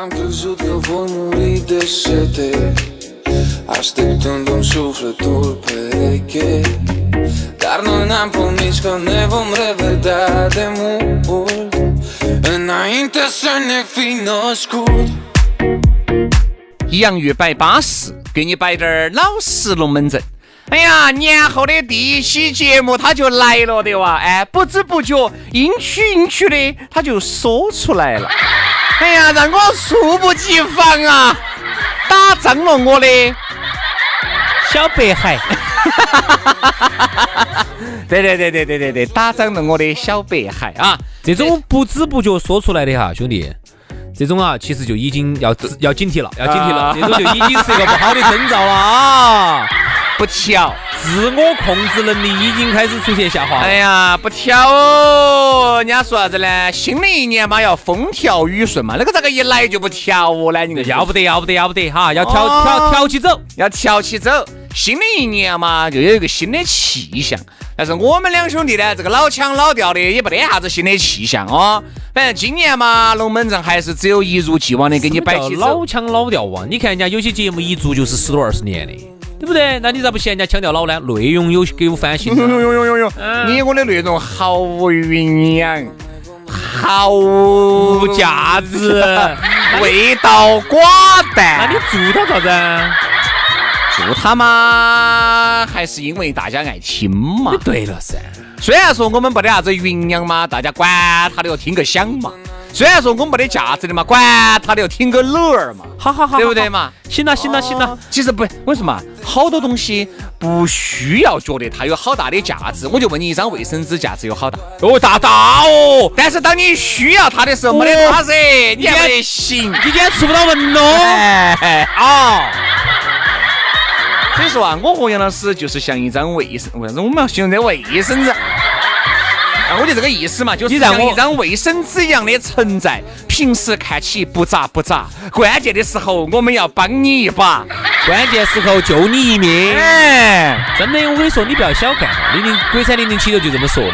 Am crezut că voi muri de sete Așteptându-mi sufletul pereche Dar noi n-am promis că ne vom revedea de mult Înainte să ne fi născut 洋芋摆巴适，给你摆点儿老实龙门阵。 哎呀，年后的第一期节目它就来了的哇！哎，不知不觉阴曲阴曲的，它就说出来了。哎呀，让我猝不及防啊，打脏了我的小白海。对对对对对对对，打脏了我的小白海啊！这种不知不觉说出来的哈，兄弟，这种啊，其实就已经要要警惕了，要警惕了，啊这种就已经是一个不好的征兆了啊！不调，自我控制能力已经开始出现下滑。哎呀，不调哦！人家说啥子呢？新的一年嘛，要风调雨顺嘛，那个咋个一来就不调哦呢？你看要不得，要不得，要不得哈，要调哦调调起走。要调起走。新的一年嘛，就有一个新的气象。但是我们两兄弟呢，这个老腔老调的也不得啥子新的气象哦。反正今年嘛，龙门阵还是只有一如既往的给你摆起走老。腔老调啊！你看人家有些节目一做就是十多二十年的，对不对？那你咋不嫌人家腔调老呢？内容有给我翻新哟哟。哟哟！你我的内容毫无营养，毫无价值，味道寡淡。那你做它啥子？做他嘛，还是因为大家爱听嘛。对了噻，虽然说我们没得啥子营养嘛，大家管他的要听个响嘛。虽然说我们没得价值的嘛，管他的要听个乐儿嘛，好好好，对不对嘛？行了行了行了，其实不，我说嘛，好多东西不需要觉得它有好大的价值。我就问你，一张卫生纸价值有好大？哦大大哦，但是当你需要它的时候，没得它噻，你还不得行。你今天出不到门哦。哎啊！所以说啊，我和杨老师就是像一张卫生，为啥子我们要形容这卫生纸？啊，我就这个意思嘛，就是你让一张卫生纸一样的存在。平时看起不咋不咋，关键的时候我们要帮你一把。关键时候救你一命。哎，真的，我跟你说，你不要小看哈，零零国产零零七六就这么说的。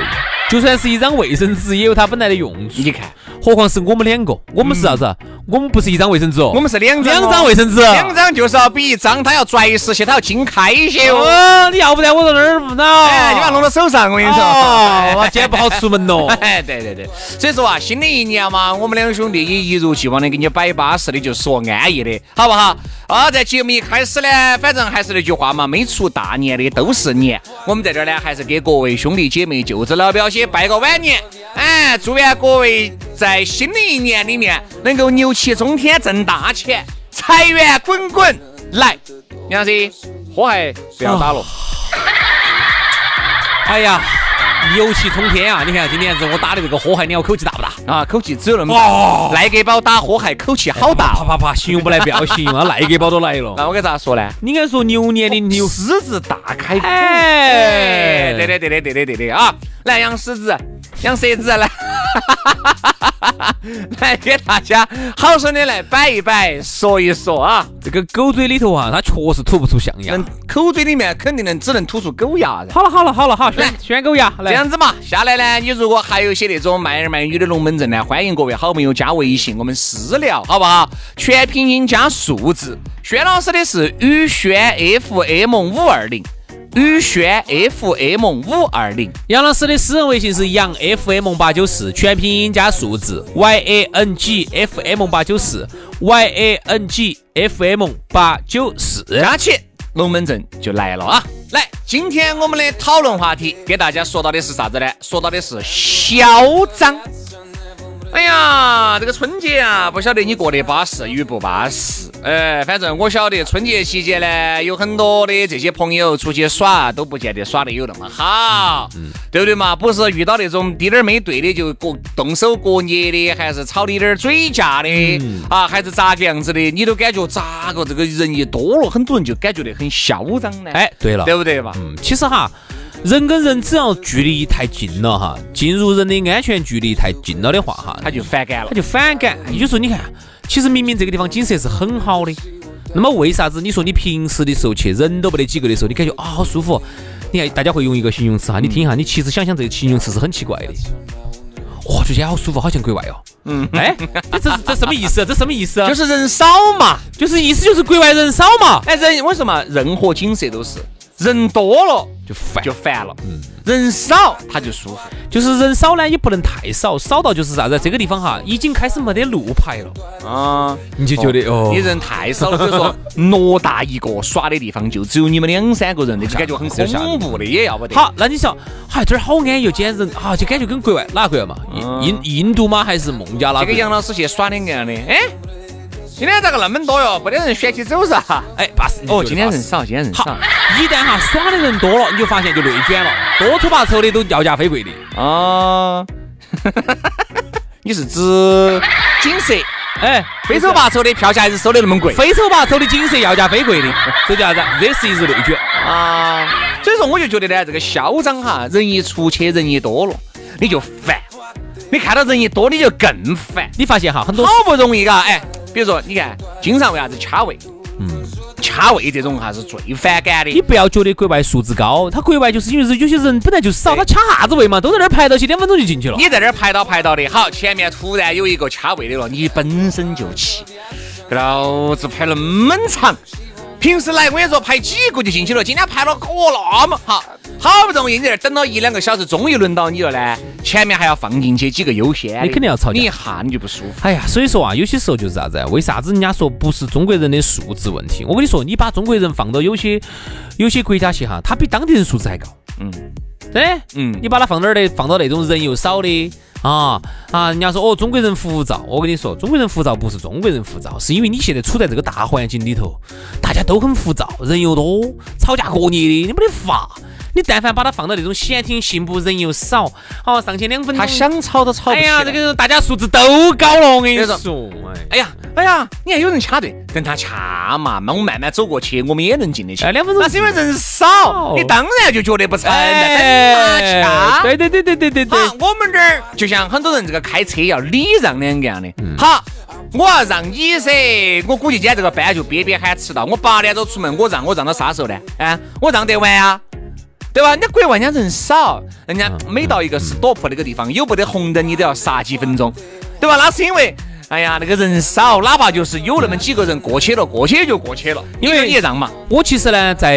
就算是一张卫生纸，也有它本来的用处。你看，何况是我们两个，我们是啥子？我们不是一张卫生纸哦，我们是两张哦两张卫生纸。两张就是要比一张它要拽实些，它要经开些哦。哦，你要不然我在那儿不恼。哎，你把它弄到手上，我跟你说。哦，哇，今天不好出门喽。哎，对对对，所以说啊，新的一年嘛，我们两兄弟也一如既往的给你摆巴适的，就说安逸的，好不好？啊，在节目一开始呢，反正还是那句话嘛，没出大年的都是年。我们在这儿呢，还是给各位兄弟姐妹、舅子老表些拜个晚年。哎，祝愿各位在新的一年里面能够牛气冲天，挣大钱，财源滚滚来。杨老师，火还不要打了。哎呀，牛气冲天啊！你看今天子我打的这个火海鸟口气大不大？啊，口气只有那么哦大。赖给宝打火海口气好大啪。啪啪，形容不来不要形容啊，赖给宝都来了。那我该咋说呢？你应该说牛年的牛，狮子大开口。哎对的，对的，对的，对的啊！来，养狮子，养蛇子，来，来给大家好生的来摆一摆，说一说啊。这个狗嘴里头啊，它确实吐不出象牙。口嘴里面肯定能只能吐出狗牙的。好了好了好了，好选选狗牙这。样子嘛，下来呢，你如果还有一些那种卖儿卖女的龙门阵呢，欢迎各位好朋友加微信，我们私聊，好不好？全拼音加数字。轩老师的是宇轩 FM 五二零，宇轩 FM 五二零。杨老师的私人微信是杨 FM 八九四，全拼音加数字 Y A N G F M 八九四，Y A N G F M 八九四。加起龙门阵就来了啊！来，今天我们的讨论话题给大家说到的是啥子呢？说到的是嚣张。哎呀，这个春节啊，不晓得你过得巴适与不巴适？哎，反正我晓得春节期间呢，有很多的这些朋友出去耍，都不见得耍得有那么好，对不对嘛？不是遇到那种滴点儿没对的就过动手过捏的，还是吵滴点儿嘴架的啊，还是咋个样子的？你都感觉咋个这个人一多了，很多人就感觉得很嚣张呢？哎，对了，对不对嘛？嗯，其实哈。人跟人只要距离太近了哈，进入人的安全距离太近了的话哈，他就反感了，他就反感。有时候你看，其实明明这个地方景色是很好的，那么为啥子你说你平时的时候去人都没得几个的时候，你感觉啊好舒服？你看大家会用一个形容词哈，你听一下，你其实想想这个形容词是很奇怪的。哇，这天好舒服，好像国外哦。嗯，哎，这这什么意思？这什么意思？就是人少嘛，就是意思就是国外人少嘛。哎，人为什么任何景色都是？人多了就烦，就烦了。嗯，人少他就舒服，就是人少呢也不能太少，少到就是啥子？这个地方哈已经开始没得路牌了啊，你就觉得哦，你人太少了。比如说 偌大一个耍的地方，就只有你们两三个人的，就感觉很恐怖的，也要不得。好，那你说，嗨，这儿好安逸，简直啊，就感觉跟国外哪个国外嘛？印印度吗？还是孟加拉？这个杨老师去耍两个样的，哎。今天咋个那么多哟？没得人选起走噻？哎，巴适哦！今天人少，今天人少。一旦哈耍的人多了，你就发现就内卷了，多出把抽的都要价非贵的啊！你是指景色？哎，非抽八抽的票价还是收的那么贵？非抽八抽的景色要价非贵的，这叫啥子？这是一日内卷啊！所以说，我就觉得呢，这个嚣张哈，人一出去，人一多了，你就烦。你看到人一多，你就更烦。你发现哈，很多好不容易嘎，哎。比如说，你看，经常为啥子掐位？嗯，掐位这种哈是最反感的。你不要觉得国外素质高，他国外就是因为是有些人本来就少，他掐啥子位嘛，都在那儿排到起，两分钟就进去了。你在那儿排到排到的好，前面突然有一个掐位的了，你本身就气，老子排那么长。平时来我跟你说排几个就进去了，今天排了哦那么好，好不容易你在这等了一两个小时，终于轮到你了呢，前面还要放进去几个优先，你肯定要吵架，你一下你就不舒服。哎呀，所以说啊，有些时候就是啥子？为啥子人家说不是中国人的素质问题？我跟你说，你把中国人放到有些有些国家去哈，他比当地人素质还高。嗯，对，嗯，你把他放哪儿的？放到那种人又少的。啊啊！人家说哦，中国人浮躁。我跟你说，中国人浮躁不是中国人浮躁，是因为你现在处在这个大环境里头，大家都很浮躁，人又多，吵架过年的，你没得法。你但凡把它放到那种闲庭信步，人又少，好上去两分钟，他想吵都吵不起。哎呀，这个大家素质都高了，我跟你说。哎呀，哎呀，你看有人掐队，等他掐嘛，那我慢慢走过去，我们也能进得去。两分钟，那是因为人少，你当然就觉得不成。哎，掐。对对对对对对对。好，我们这儿就像很多人这个开车要礼让两个样的。好，我要让你噻，我估计今天这个班就憋憋喊迟到。我八点钟出门，我让我让到啥时候呢？啊，我让得完啊。对吧？人家国外人家人少，人家每到一个 stop 那个地方，有不得红灯，你都要刹几分钟，对吧？那是因为，哎呀，那个人少，哪怕就是有那么几个人过去了，过去就过去了，因为你让嘛。我其实呢，在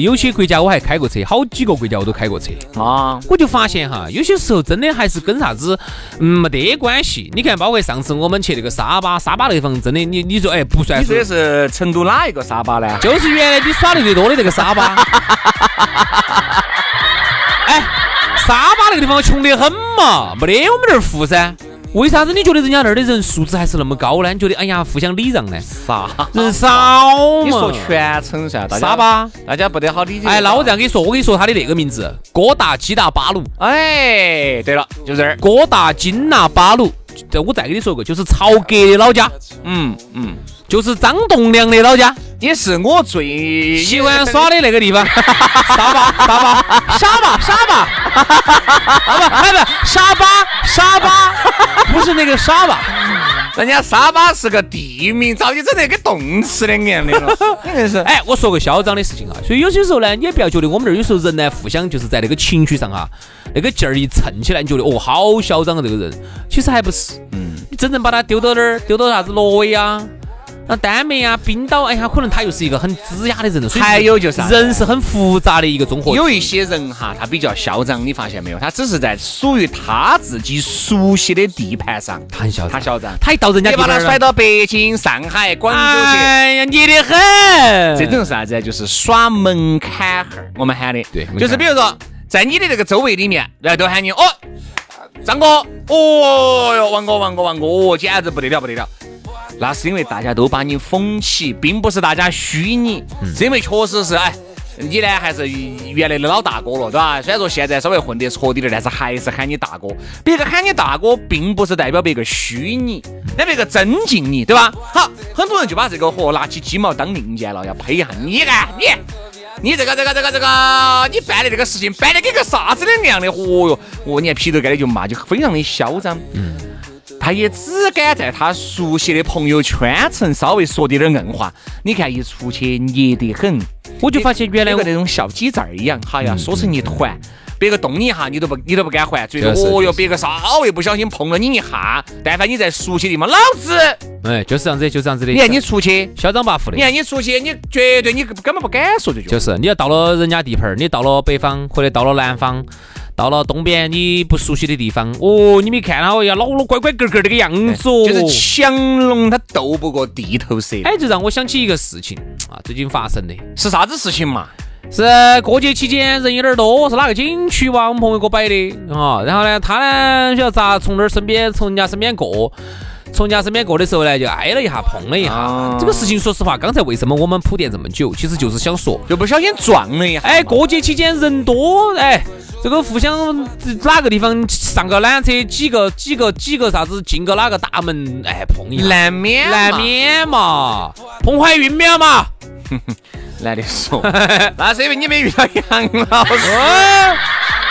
有些国家我还开过车，好几个国家我都开过车啊。我就发现哈，有些时候真的还是跟啥子嗯没得关系。你看，包括上次我们去那个沙巴，沙巴那地方真的，你你说哎不算。你说的是成都哪一个沙巴呢？就是原来你耍的最多的那个沙巴。哎，沙巴那个地方穷得很嘛，没得我们这儿富噻。为啥子你觉得人家那儿的人素质还是那么高呢？你觉得哎呀，互相礼让呢？啥？人少嘛？你说全称噻，沙巴，大家不得好理解。哎，那我这样跟你说，我跟你说他的那个名字，哥大基大巴鲁。哎，对了，就这儿，哥大金纳巴鲁。这我再跟你说个，就是曹格的老家。嗯嗯。就是张栋梁的老家，也是我最喜欢耍的那个地方。沙巴，沙巴，沙巴，沙巴，不，不，沙巴，沙巴，不是那个沙巴，人家沙巴是个地名，早就整那个动词两样的了。肯定是。哎，我说个嚣张的事情啊，所以有些时候呢，你也不要觉得我们这儿有时候人呢，互相就是在那个情绪上啊，那个劲儿一蹭起来，你觉得哦，好嚣张啊这个人，其实还不是。嗯。你真正把他丢到哪儿，丢到啥子挪威啊？那丹麦啊、冰岛，哎呀，可能他又是一个很资雅的人，还有就是人是很复杂的一个综合。有一些人哈，他比较嚣张，你发现没有？他只是在属于他自己熟悉的地盘上，他很嚣张，他嚣张。他一到人家你把他甩到北京、上海、广州去，哎呀，你的很。这种是啥子？就是耍门槛儿，我们喊的。对就是比如说，在你的这个周围里面，然后都喊你哦，张哥，哦哟，王哥，王哥，王哥，哦，简直不得了，不得了。那是因为大家都把你捧起，并不是大家虚你，是因为确实是哎。你呢，还是原来的老大哥了，对吧？虽然说现在稍微混得戳底点，但是还是喊你大哥。别个喊你大哥，并不是代表别个虚你，那别个尊敬你，对吧？好，很多人就把这个活拿起鸡毛当令箭了，要呸一下你啊你。你这个这个这个这个，你办的这个事情办的跟个啥子两样的？哦哟，哦，你看劈头盖脸就骂，就非常的嚣张。嗯，他也只敢在他熟悉的朋友圈层稍微说点点硬话。你看一出去捏得很，我就发现原来我有那种小鸡仔儿一样，哈呀，缩成一团。别个动你一下，你都不你都不敢还，最多哦哟，别个稍微不小心碰了你一下，但凡你在熟悉的地方，老子，哎，就是这样子，就是这样子的。你看你出去，嚣张跋扈的你。看你出去，你绝对你根本不敢说这句话。就是你要到了人家地盘儿，你到了北方或者到了南方，到了东边你不熟悉的地方，哦，你没看到呀，老老乖乖个个那个样子哦，就是强龙它斗不过地头蛇，哎，就让我想起一个事情啊，最近发生的，是啥子事情嘛？是过节期间人有点多，是哪个景区哇？我们朋友给我摆的啊，然后呢，他呢晓得咋从那儿身边从人家身边过。从人家身边过的时候呢，就挨了一下，碰了一下。啊这个事情，说实话，刚才为什么我们铺垫这么久，其实就是想说，就不小心撞了一下。哎，过节期间人多，哎，这个互相哪个地方上个缆车，几个几个几个啥子进个哪个大门，哎，碰一下，难免难免嘛，碰怀孕没有嘛？难得说，那是因为你没遇到杨老师。哦，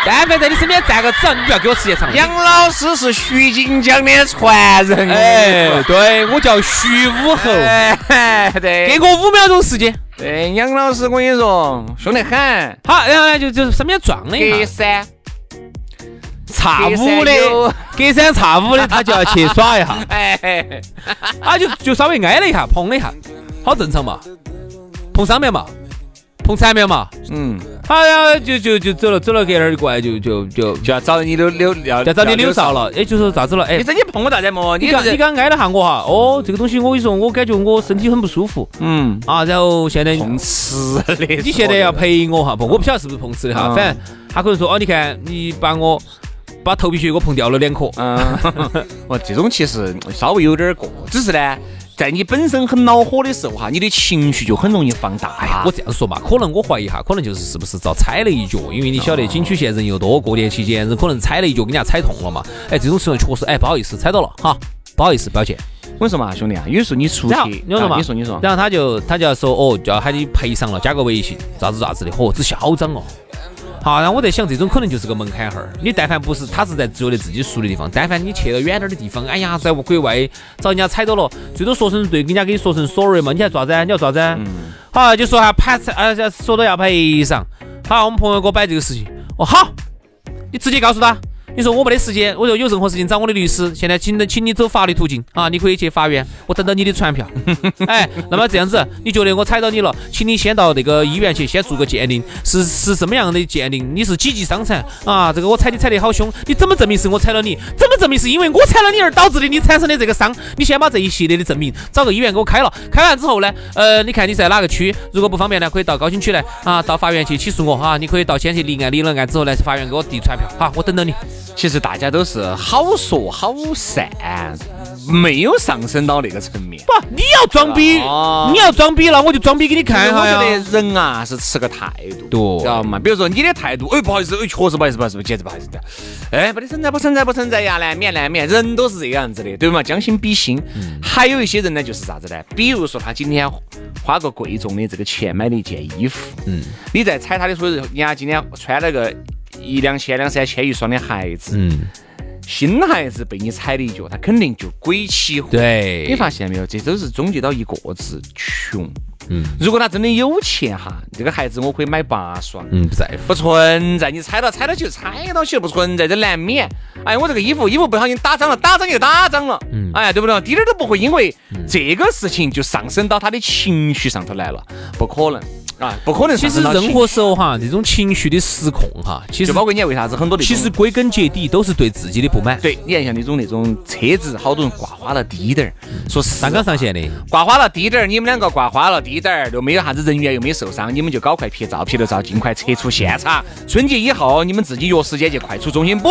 但凡在你身边站个子，你不要给我直接唱。杨老师是徐锦江的传人。哎，对我叫徐武侯，哎，对，给我五秒钟时间。对杨老师，我跟你说，凶得很。好，然后呢，就就是身边撞了一下隔三，差五的，隔三差五的，他就要去耍一下。哎，嘿嘿啊，就就稍微挨了一下，碰了一下，好正常嘛。碰上面嘛，碰惨面嘛，嗯，好，然后就就就走了，走了隔那儿就过来就就就就要找你溜溜，要要找你溜哨。了。哎，就说咋子了？哎你，这你碰我咋子么？你刚你刚挨了下我哈，哦，这个东西我跟你说，我感觉我身体很不舒服嗯，啊。然后现在碰瓷的。你现在要陪我哈，不，我不晓得是不是碰瓷的哈，嗯反正他可能说哦，你看你把我把头皮屑给我碰掉了两颗，嗯，哦，这种其实稍微有点儿过，只是呢，在你本身很恼火的时候哈，你的情绪就很容易放大呀。我这样说嘛，可能我怀疑哈，可能就是是不是遭踩了一脚，因为你晓得景区现在人又多，过年期间人可能踩了一脚，给人家踩痛了嘛。哎，这种时候确实，哎，不好意思，踩到了哈，不好意思，不要紧。我跟你说嘛，兄弟啊，有时候你出去，你说嘛，啊你说你说，然后他就他就要说哦，就要喊你赔偿了，加个微信，咋子咋子的，嚯，只嚣张哦。好，然后我在想，这种可能就是个门槛号儿。你但凡不是他是在觉得自己熟的地方，但凡你去了远点儿的地方，哎呀，在国外找人家踩到了，最多说声对，人家给你说声 sorry 嘛，你还做啥子啊？你要做啥子啊？好，就说下盘呃，说到要赔偿。好，我们朋友给我摆这个事情，哦好，你直接告诉他。你说我没得时间，我说有任何事情找我的律师。现在请请你走法律途径啊，你可以去法院，我等到你的传票。哎，那么这样子，你觉得我踩到你了，请你先到那个医院去，先做个鉴定，是是什么样的鉴定？你是几级伤残啊？这个我踩你踩得好凶，你怎么证明是我踩了你？怎么证明是因为我踩了你而导致的你产生的这个伤？你先把这一系列的证明找个医院给我开了，开完之后呢，呃，你看你在哪个区？如果不方便呢，可以到高新区来啊，到法院去起诉我哈。你可以到先去立案，立了案之后呢，法院给我递传票，好，我等到你。其实大家都是好说好散，没有上升到那个层面。不，你要装逼，哦你要装逼了，我就装逼给你看我哈呀。觉得人啊是持个态度，对知道吗？比如说你的态度，哎，不好意思，哎，确实不好意思，不好意思，简直不好意思的，哎，不得存在，不存在，不存在呀，难免难免，人都是这个样子的，对吗？将心比心。还有一些人呢，就是啥子呢？比如说他今天花个贵重的这个钱买了一件衣服，嗯，你在踩他的时候，人家今天穿了个一两千、两三千一双的鞋子，嗯，新孩子被你踩了一脚，他肯定就鬼起火。对，你发现没有？这都是终结到一个字：穷。嗯，如果他真的有钱哈，这个孩子我可以买八双。嗯，不在乎，不存在，你猜到猜到起就猜到起，不存在，这难免。哎，我这个衣服衣服不小心打脏了，打脏就打脏了。嗯，哎，对不对？滴点儿都不会因为这个事情就上升到他的情绪上头来了，不可能。啊，不可能。其实任何时候哈，这种情绪的失控哈，其实包括你看为啥子很多的，其实归根结底都是对自己的不满。对，你看像那种那种车子，好多人挂花了低点儿，说上纲上线的，挂花了低点儿，你们两个挂花了低点儿，又没有啥子人员，又没受伤，你们就搞快拍照，拍了照，尽快撤出现场。春节以后，你们自己约时间去快出中心补，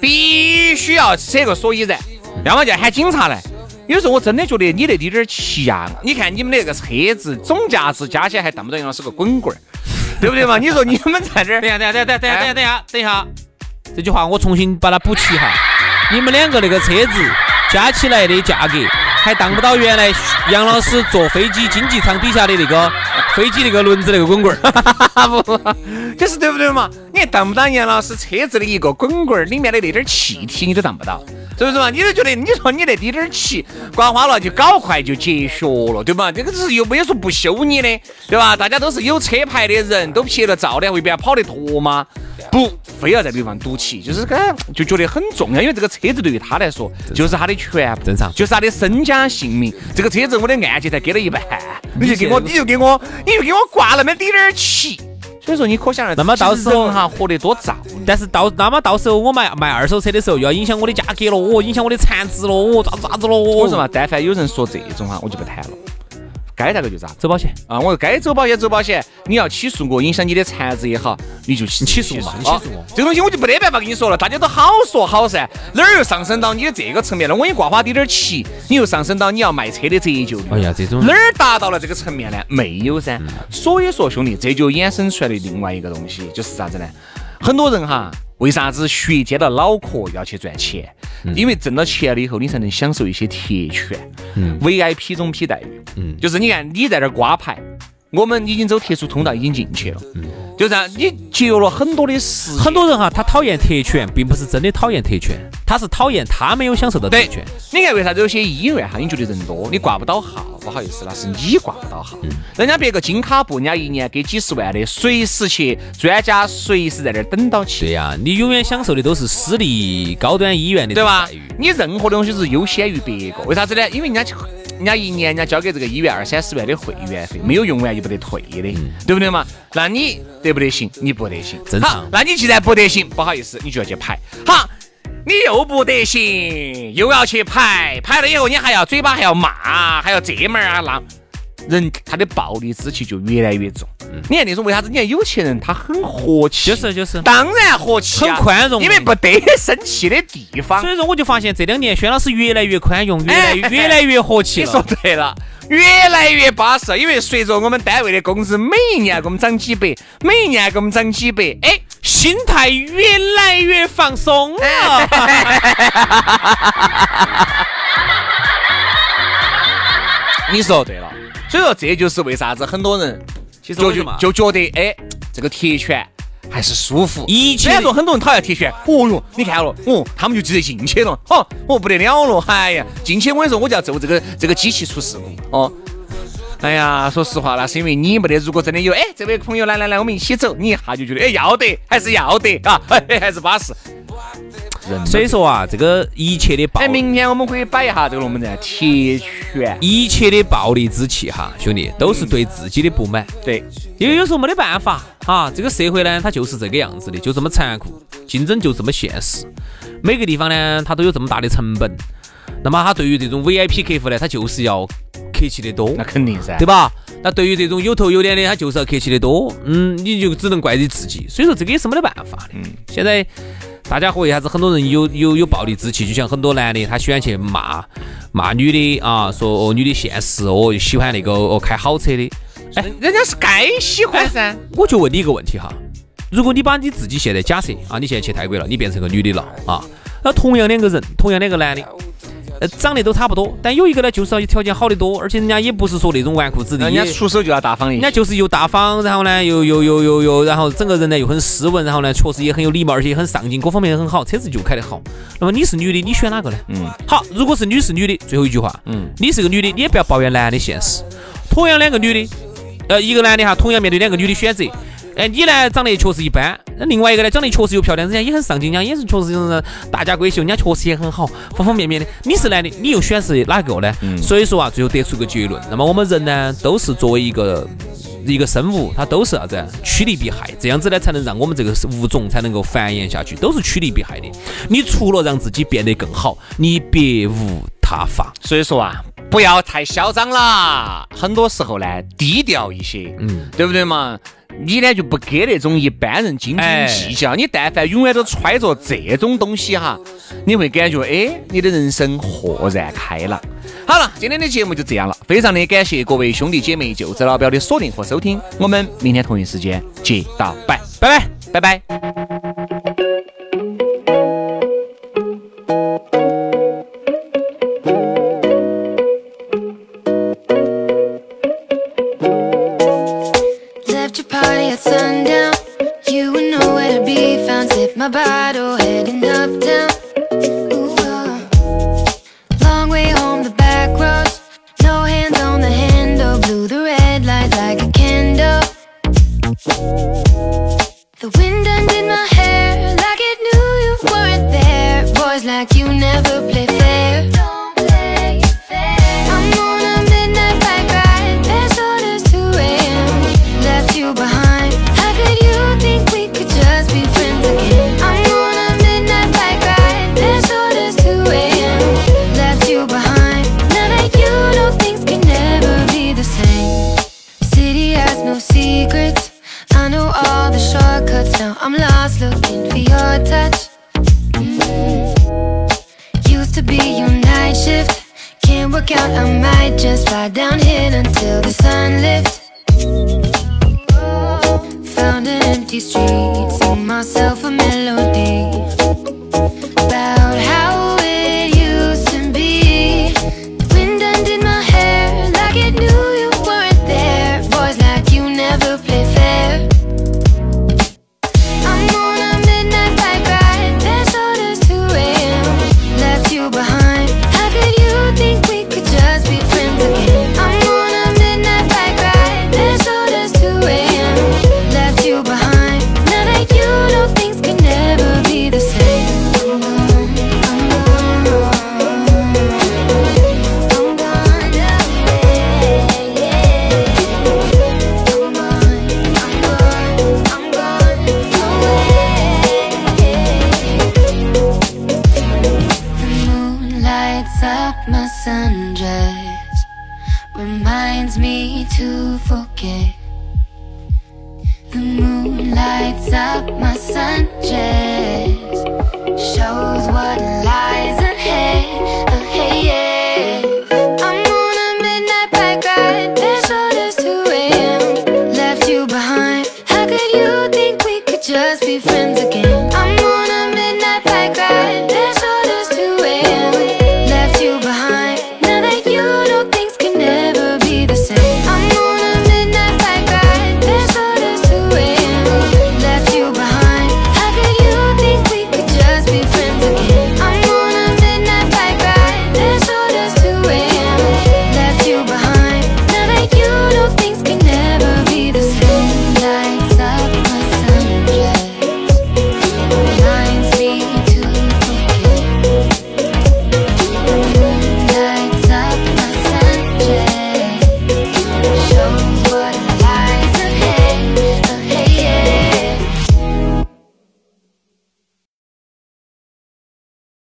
必须要扯个所以然，要么就喊警察来。有时候我真的觉得你那滴点儿气呀！你看你们那个车子总价值加起来还当不到杨老师个滚棍儿，对不对嘛？你说你们在这儿，等下等下等下等下等下等下等下，这句话我重新把它补齐哈。你们两个那个车子加起来的价格还当不到原来杨老师坐飞机经济舱底下的那个飞机那个轮子那个滚棍儿，不，这是对不对嘛？你还当不到杨老师车子的一个滚棍儿里面的那点气体，你都当不到。是不是嘛？你都觉得，你说你那滴点儿气刮花了就搞快就结学了，对吧？这个是又没有说不修你的，对吧？大家都是有车牌的人，都拍了照的，未必要跑得脱吗？不，非要在地方赌气，就是感就觉得很重要，因为这个车子对于他来说就是他的全部，正常，就是他的身家性命。这个车子我的按揭才给了一半，你就给我，你就给我，你就给我挂那么滴点儿气。所以说你可想而知，那么到时候哈活得多燥，但是到那么到时候我卖卖二手车的时候，又要影响我的价格了，哦，影响我的残值了，哦，咋子咋子了，我说嘛，但凡有人说这种哈，我就不谈了。该咋个就咋，走保险啊！我说该走保险走保险，你要起诉我，影响你的残值也好，你就起诉嘛，你起诉我。这东西我就没得办法跟你说了，大家都好说好噻，哪儿又上升到你的这个层面了？我给你挂花滴点儿旗，你又上升到你要卖车的折旧率。哎呀，这种哪儿达到了这个层面呢？没有噻。所以说，兄弟，这就衍生出来的另外一个东西，就是啥子呢？很多人哈。为啥子学尖了脑壳要去赚钱？因为挣到钱了以后，你才能享受一些特权，VIP 中批待遇。嗯，就是你看你在这儿刮牌，我们已经走特殊通道已经进去了。嗯，就这样，你节约了很多的时间。很多人哈，他讨厌特权，并不是真的讨厌特权。他是讨厌他没有享受到特权。你看为啥子有些医院哈，你觉得人多，你挂不到号？不好意思，那是你挂不到号。嗯人家别个金卡布，人家一年给几十万的，随时去，专家随时在那儿等到起。对呀，你永远享受的都是私立高端医院的对吧？你任何东西是优先于别个，为啥子呢？因为人家人家一年人家交给这个医院二三十万的会员费，没有用完就不得退的，对不对嘛？那你得不得行？你不得行。好，那你既然不得行，不好意思，你就要去排。好。你又不得行，又要去排，排了以后你还要嘴巴还要骂，还要这门啊那，人他的暴力之气就越来越重。你看那种为啥子？你看有钱人他很和气，就是就是，当然和气，很宽容，因为不得生气的地方。所以说我就发现这两年轩老师越来越宽容，越来越越来越和气你说对了，越来越巴适。因为随着我们单位的工资每一年给我们涨几百，每一年给我们涨几百，哎。心态越来越放松了，你说对了，所以说这就是为啥子很多人就就就觉得哎，这个铁拳还是舒服。以前说很多人讨厌铁拳，哦哟，你看了，哦，他们就直接进去了，哦，哦不得了了，哎呀，进去我跟你说，我就要揍这个这个机器出事故，哦。哎呀，说实话，那是因为你没得。如果真的有，哎，这位朋友，来来来，我们一起走，你一下就觉得，哎，要得，还是要得啊，哎，还是巴适。所以说啊，这个一切的暴，哎，明天我们可以摆一下这个龙门阵，铁拳。一切的暴力之气哈，兄弟，都是对自己的不满。对，因为有时候没得办法哈，这个社会呢，它就是这个样子的，就这么残酷，竞争就这么现实。每个地方呢，它都有这么大的成本。那么他对于这种 VIP 客户呢，他就是要客气的多，那肯定噻，对吧？那对于这种有头有脸的，他就是要客气的多。嗯，你就只能怪你自己。所以说这个也是没得办法的。嗯，现在大家伙为啥子很多人有有有暴力之气？就像很多男的，他喜欢去骂骂女的啊，说哦女的现实哦，喜欢那个哦开好车的。哎，人家是该喜欢噻。我就问你一个问题哈，如果你把你自己现在假设啊，你现在去泰国了，你变成个女的了啊，那同样两个人，同样两个男的。呃，长得都差不多，但有一个呢，就是要条件好得多，而且人家也不是说那种纨绔子弟，人家出手就要大方一人家就是又大方，然后呢，又又又又又，然后整个人呢又很斯文，然后呢，确实也很有礼貌，而且很上进，各方面也很好，车子就开得好。那么你是女的，你选哪个呢？嗯，好，如果是女是女的，最后一句话，嗯，你是个女的，你也不要抱怨男的现实。同样两个女的，呃，一个男的哈，同样面对两个女的选择。哎，你呢长得确实一般，那另外一个呢长得确实又漂亮，人家也很上进，人家也是确实是大家闺秀，人家确实也很好，方方面面的。你是男的，你又选是哪个呢？所以说啊，最后得出个结论。那么我们人呢，都是作为一个一个生物，它都是啥子？趋利避害，这样子呢才能让我们这个物种才能够繁衍下去，都是趋利避害的。你除了让自己变得更好，你别无他法。所以说啊，不要太嚣张了，很多时候呢，低调一些，嗯，对不对嘛？你呢就不给那种一般人斤斤计较，你但凡永远都揣着这种东西哈，你会感觉哎，你的人生豁然开朗。好了，今天的节目就这样了，非常的感谢各位兄弟姐妹、舅子老表的锁定和收听，我们明天同一时间接到拜，拜拜，拜拜。Work out, I might just fly here until the sun lifts. Found an empty street, sing myself a melody